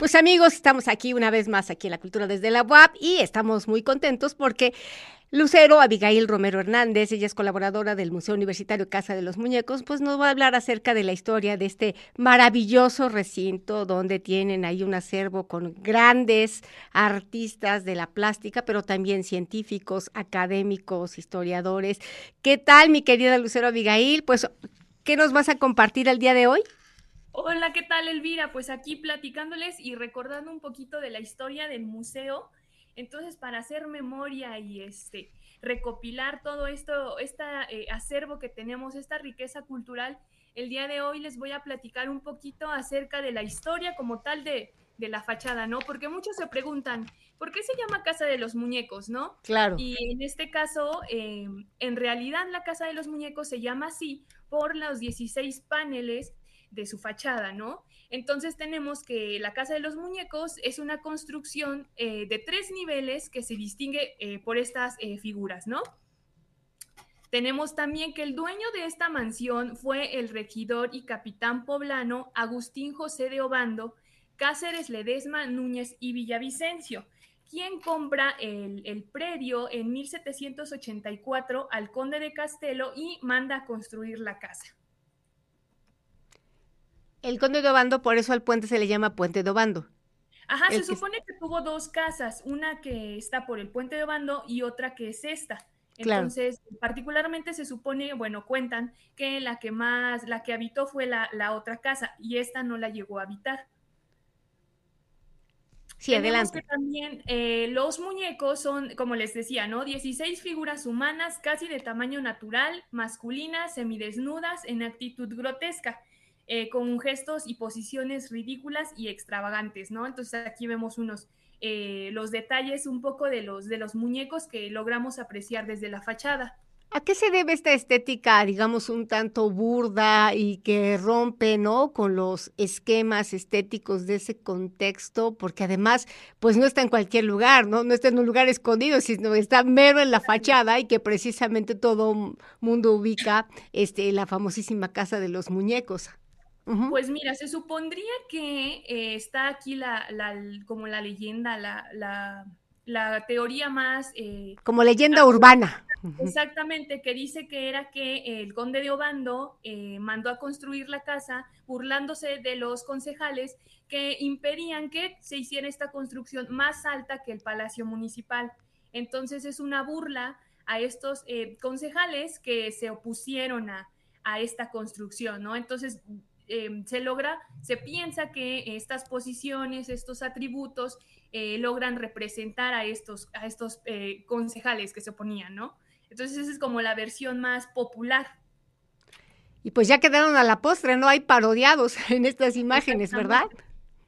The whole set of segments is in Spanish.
Pues amigos, estamos aquí una vez más aquí en la Cultura desde la UAP y estamos muy contentos porque Lucero Abigail Romero Hernández, ella es colaboradora del Museo Universitario Casa de los Muñecos, pues nos va a hablar acerca de la historia de este maravilloso recinto donde tienen ahí un acervo con grandes artistas de la plástica, pero también científicos, académicos, historiadores. ¿Qué tal, mi querida Lucero Abigail? Pues, ¿qué nos vas a compartir el día de hoy? Hola, ¿qué tal Elvira? Pues aquí platicándoles y recordando un poquito de la historia del museo entonces, para hacer memoria y este, recopilar todo esto, este acervo que tenemos, esta riqueza cultural, el día de hoy les voy a platicar un poquito acerca de la historia como tal de, de la fachada, ¿no? Porque muchos se preguntan, ¿por qué se llama Casa de los Muñecos, no? Claro. Y en este caso, eh, en realidad la Casa de los Muñecos se llama así por los 16 paneles de su fachada, ¿no? Entonces tenemos que la Casa de los Muñecos es una construcción eh, de tres niveles que se distingue eh, por estas eh, figuras, ¿no? Tenemos también que el dueño de esta mansión fue el regidor y capitán poblano Agustín José de Obando, Cáceres Ledesma, Núñez y Villavicencio, quien compra el, el predio en 1784 al conde de Castelo y manda a construir la casa. El conde de Obando, por eso al puente se le llama puente de Obando. Ajá, se supone que tuvo dos casas, una que está por el puente de Obando y otra que es esta. Entonces, particularmente se supone, bueno, cuentan que la que más, la que habitó fue la, la otra casa y esta no la llegó a habitar. Sí, adelante. también eh, los muñecos son, como les decía, ¿no? 16 figuras humanas casi de tamaño natural, masculinas, semidesnudas, en actitud grotesca. Eh, con gestos y posiciones ridículas y extravagantes, ¿no? Entonces aquí vemos unos, eh, los detalles un poco de los, de los muñecos que logramos apreciar desde la fachada. ¿A qué se debe esta estética, digamos, un tanto burda y que rompe, ¿no? Con los esquemas estéticos de ese contexto, porque además, pues no está en cualquier lugar, ¿no? No está en un lugar escondido, sino está mero en la fachada y que precisamente todo mundo ubica este, la famosísima casa de los muñecos. Pues mira, se supondría que eh, está aquí la, como la leyenda, la, la, teoría más... Eh, como leyenda urbana. Exactamente, que dice que era que el conde de Obando eh, mandó a construir la casa burlándose de los concejales que impedían que se hiciera esta construcción más alta que el palacio municipal. Entonces es una burla a estos concejales que se opusieron a, a esta construcción, ¿no? Entonces Em, se logra, se piensa que estas posiciones, estos atributos eh, logran representar a estos, a estos eh, concejales que se oponían, ¿no? Entonces esa es como la versión más popular. Y pues ya quedaron a la postre, ¿no? Hay parodiados en estas imágenes, ¿verdad?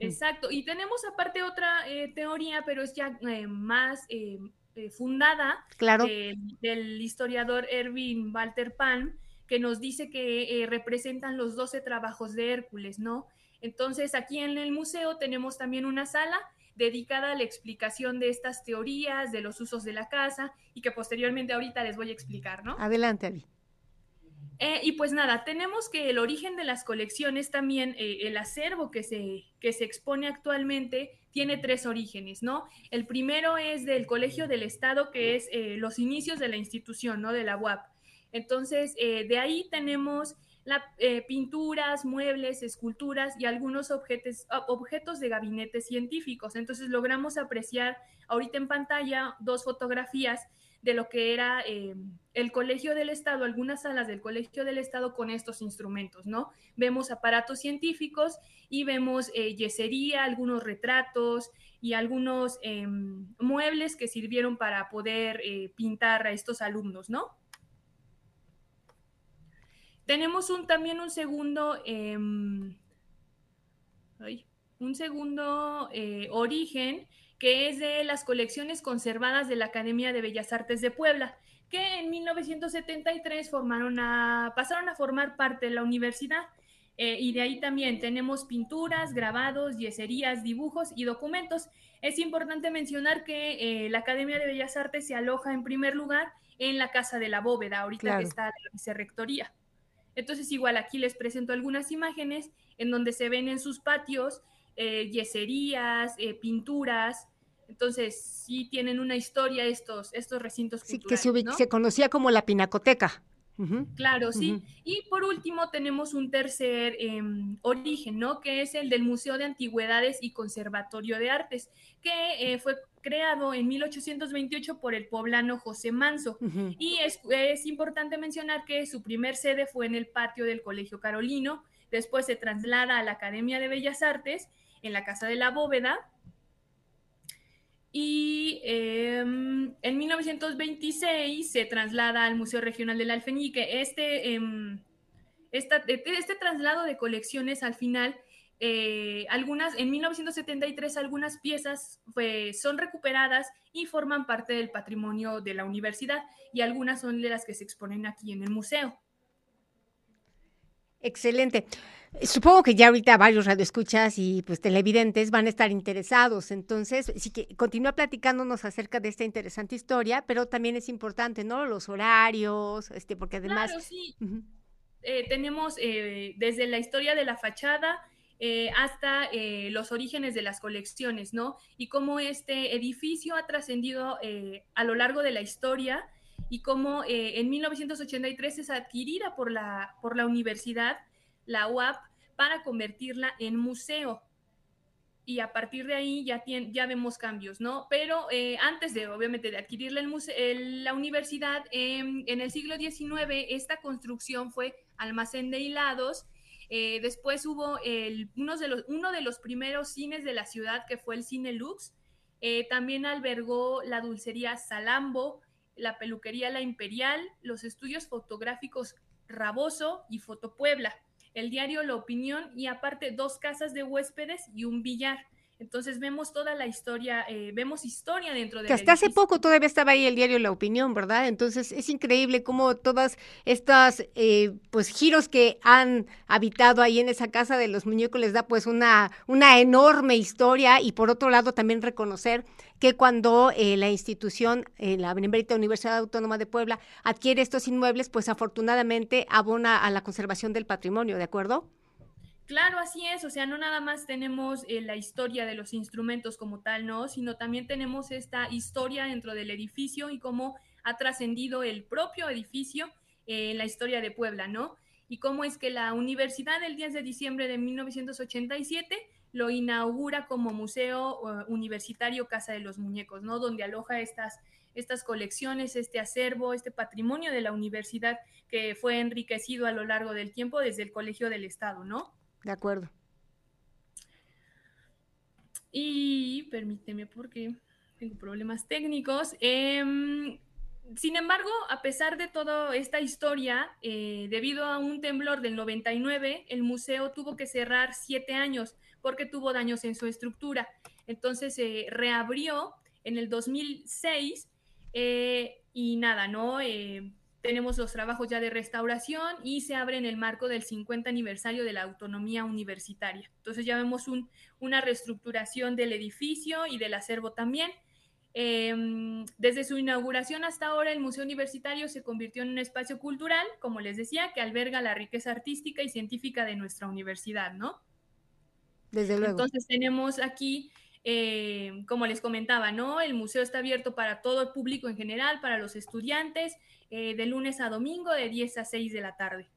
Exacto. Y tenemos aparte otra eh, teoría, pero es ya más fundada claro. del historiador Erwin Walter Palm, que nos dice que eh, representan los 12 trabajos de Hércules, ¿no? Entonces, aquí en el museo tenemos también una sala dedicada a la explicación de estas teorías, de los usos de la casa y que posteriormente ahorita les voy a explicar, ¿no? Adelante, Abby. Eh, y pues nada, tenemos que el origen de las colecciones también, eh, el acervo que se, que se expone actualmente, tiene tres orígenes, ¿no? El primero es del Colegio del Estado, que es los inicios de la institución, ¿no? De la UAP. Entonces, eh, de ahí tenemos eh, pinturas, muebles, esculturas y algunos objetos, objetos de gabinetes científicos. Entonces, logramos apreciar ahorita en pantalla dos fotografías de lo que era eh, el Colegio del Estado, algunas salas del Colegio del Estado con estos instrumentos, ¿no? Vemos aparatos científicos y vemos yesería, algunos retratos y algunos em, muebles que sirvieron para poder pintar a estos alumnos, ¿no? Tenemos un, también un segundo, em, un segundo eh, origen que es de las colecciones conservadas de la Academia de Bellas Artes de Puebla, que en 1973 formaron a, pasaron a formar parte de la universidad. Eh, y de ahí también tenemos pinturas, grabados, yeserías, dibujos y documentos. Es importante mencionar que eh, la Academia de Bellas Artes se aloja en primer lugar en la Casa de la Bóveda, ahorita que está la vicerrectoría. Entonces igual aquí les presento algunas imágenes en donde se ven en sus patios yeserías, pinturas. Entonces, sí tienen una historia estos, estos recintos culturales. Sí, que se, conocía como la Pinacoteca. Claro, sí. Y por último tenemos un tercer em, origen, ¿no? Que es el del Museo de Antigüedades y Conservatorio de Artes, que eh, fue creado en 1828 por el poblano José Manso. Y es, es, importante mencionar que su primer sede fue en el patio del Colegio Carolino, después se traslada a la Academia de Bellas Artes, en la Casa de la Bóveda, y em, en 1926 se traslada al Museo Regional del Alfeñique. Este, em, este, este traslado de colecciones al final, eh, algunas, en 1973 algunas piezas son recuperadas y forman parte del patrimonio de la universidad y algunas son de las que se exponen aquí en el museo. Excelente. Supongo que ya ahorita varios radioescuchas y pues televidentes van a estar interesados. Entonces, sí que continúa platicándonos acerca de esta interesante historia, pero también es importante, ¿no? Los horarios, este, porque además. Claro, sí. Eh, tenemos eh, desde la historia de la fachada eh, hasta los orígenes de las colecciones, ¿no? Y cómo este edificio ha trascendido a lo largo de la historia y cómo en 1983 es adquirida por la, por la universidad la UAP para convertirla en museo. Y a partir de ahí ya, ya vemos cambios, ¿no? Pero eh, antes de, obviamente, de adquirirla el la universidad, em, en el siglo XIX, esta construcción fue almacén de hilados. Eh, después hubo el, uno, de los, uno de los primeros cines de la ciudad, que fue el Cine Lux. Eh, también albergó la dulcería Salambo, la peluquería La Imperial, los estudios fotográficos Raboso y Fotopuebla el diario La Opinión y aparte dos casas de huéspedes y un billar. Entonces vemos toda la historia, eh, vemos historia dentro de... Que hasta hace poco todavía estaba ahí el diario La Opinión, ¿verdad? Entonces es increíble cómo todas estas, eh, pues, giros que han habitado ahí en esa casa de los muñecos les da pues una, una enorme historia y por otro lado también reconocer que cuando eh, la institución, la Benemérita Universidad Autónoma de Puebla, adquiere estos inmuebles, pues afortunadamente abona a la conservación del patrimonio, ¿de acuerdo? Claro, así es, o sea, no nada más tenemos eh, la historia de los instrumentos como tal, ¿no? Sino también tenemos esta historia dentro del edificio y cómo ha trascendido el propio edificio en la historia de Puebla, ¿no? Y cómo es que la universidad el 10 de diciembre de 1987 lo inaugura como Museo uh, Universitario Casa de los Muñecos, ¿no? Donde aloja estas, estas colecciones, este acervo, este patrimonio de la universidad que fue enriquecido a lo largo del tiempo desde el Colegio del Estado, ¿no? De acuerdo. Y permíteme porque tengo problemas técnicos. Em, sin embargo, a pesar de toda esta historia, eh, debido a un temblor del 99, el museo tuvo que cerrar siete años porque tuvo daños en su estructura. Entonces se reabrió en el 2006 eh, y nada, ¿no? Eh, tenemos los trabajos ya de restauración y se abre en el marco del 50 aniversario de la autonomía universitaria. Entonces ya vemos una reestructuración del edificio y del acervo también. Em, desde su inauguración hasta ahora, el Museo Universitario se convirtió en un espacio cultural, como les decía, que alberga la riqueza artística y científica de nuestra universidad, ¿no? Desde luego. Entonces tenemos aquí eh, como les comentaba, ¿no? El museo está abierto para todo el público en general, para los estudiantes, eh, de lunes a domingo, de 10 a 6 de la tarde.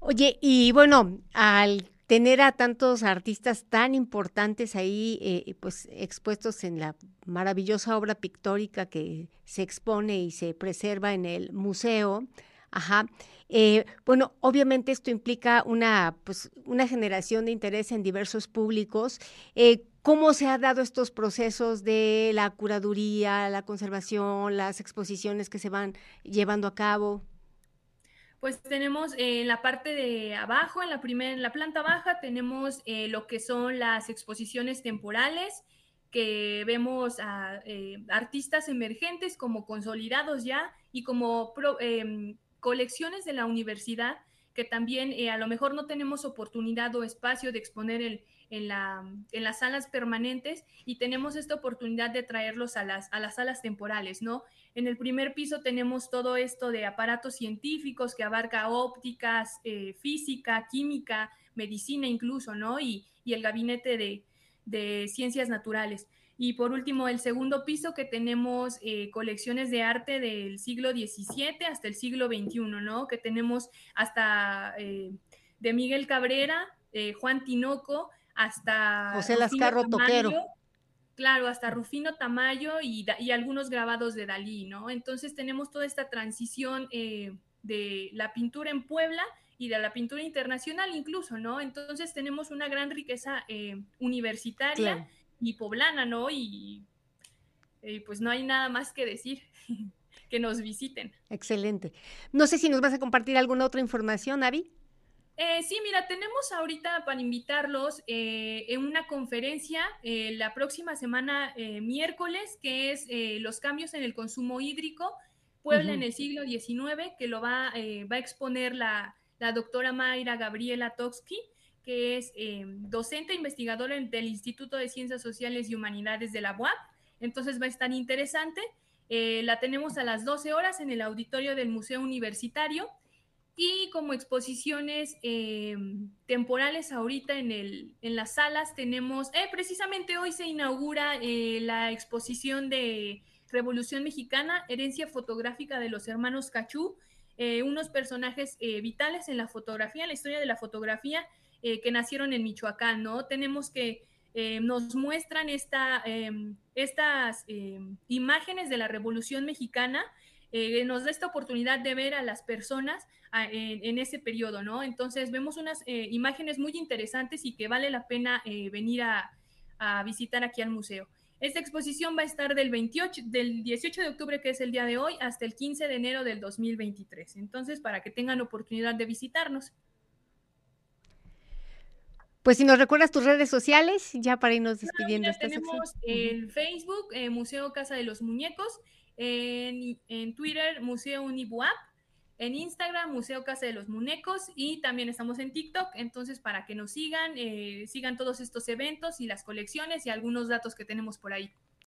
Oye, y bueno, al tener a tantos artistas tan importantes ahí, eh, pues expuestos en la maravillosa obra pictórica que se expone y se preserva en el museo, ajá, eh, bueno, obviamente esto implica una, pues, una generación de interés en diversos públicos. Eh, ¿Cómo se han dado estos procesos de la curaduría, la conservación, las exposiciones que se van llevando a cabo? Pues tenemos eh, en la parte de abajo, en la primera, en la planta baja, tenemos lo que son las exposiciones temporales, que vemos a artistas emergentes como consolidados ya y como em, colecciones de la universidad que también eh, a lo mejor no tenemos oportunidad o espacio de exponer el, en, la, en las salas permanentes y tenemos esta oportunidad de traerlos a las, a las salas temporales, ¿no? En el primer piso tenemos todo esto de aparatos científicos que abarca ópticas, eh, física, química, medicina incluso, ¿no? Y, el gabinete de, de, ciencias naturales. Y por último, el segundo piso que tenemos eh, colecciones de arte del siglo XVII hasta el siglo XXI, ¿no? Que tenemos hasta eh, de Miguel Cabrera, Juan Tinoco, hasta... José Lascarro Toquero. Claro, hasta Rufino Tamayo y, algunos grabados de Dalí, ¿no? Entonces tenemos toda esta transición eh, de la pintura en Puebla y de la pintura internacional incluso, ¿no? Entonces tenemos una gran riqueza eh, universitaria y poblana, ¿no? Y pues no hay nada más que decir. que nos visiten. Excelente. No sé si nos vas a compartir alguna otra información, Avi. Eh, sí, mira, tenemos ahorita para invitarlos eh, en una conferencia eh, la próxima semana, miércoles, que es los cambios en el consumo hídrico, Puebla en el siglo XIX, que lo va, va a exponer la, la, doctora Mayra Gabriela Toksky, que es docente e investigadora del Instituto de Ciencias Sociales y Humanidades de la UAP. Entonces va a estar interesante. la tenemos a las 12 horas en el auditorio del Museo Universitario. Y como exposiciones em, temporales ahorita en, el, en las salas tenemos, eh, precisamente hoy se inaugura eh, la exposición de Revolución Mexicana, herencia fotográfica de los hermanos Cachú, eh, unos personajes vitales en la fotografía, en la historia de la fotografía, que nacieron en Michoacán, ¿no? Tenemos que nos muestran esta, em, estas em, imágenes de la Revolución Mexicana eh, nos da esta oportunidad de ver a las personas ah, en, ese periodo, ¿no? Entonces vemos unas eh, imágenes muy interesantes y que vale la pena eh, venir a, visitar aquí al museo. Esta exposición va a estar del, 28, del 18 de octubre, que es el día de hoy, hasta el 15 de enero del 2023. Entonces, para que tengan oportunidad de visitarnos. Pues si nos recuerdas tus redes sociales, ya para irnos despidiendo. tenemos el Facebook, Museo Casa de los Muñecos, en, Twitter Museo Unibuap, en Instagram Museo Casa de los Muñecos y también estamos en TikTok, entonces para que nos sigan, eh, sigan todos estos eventos y las colecciones y algunos datos que tenemos por ahí.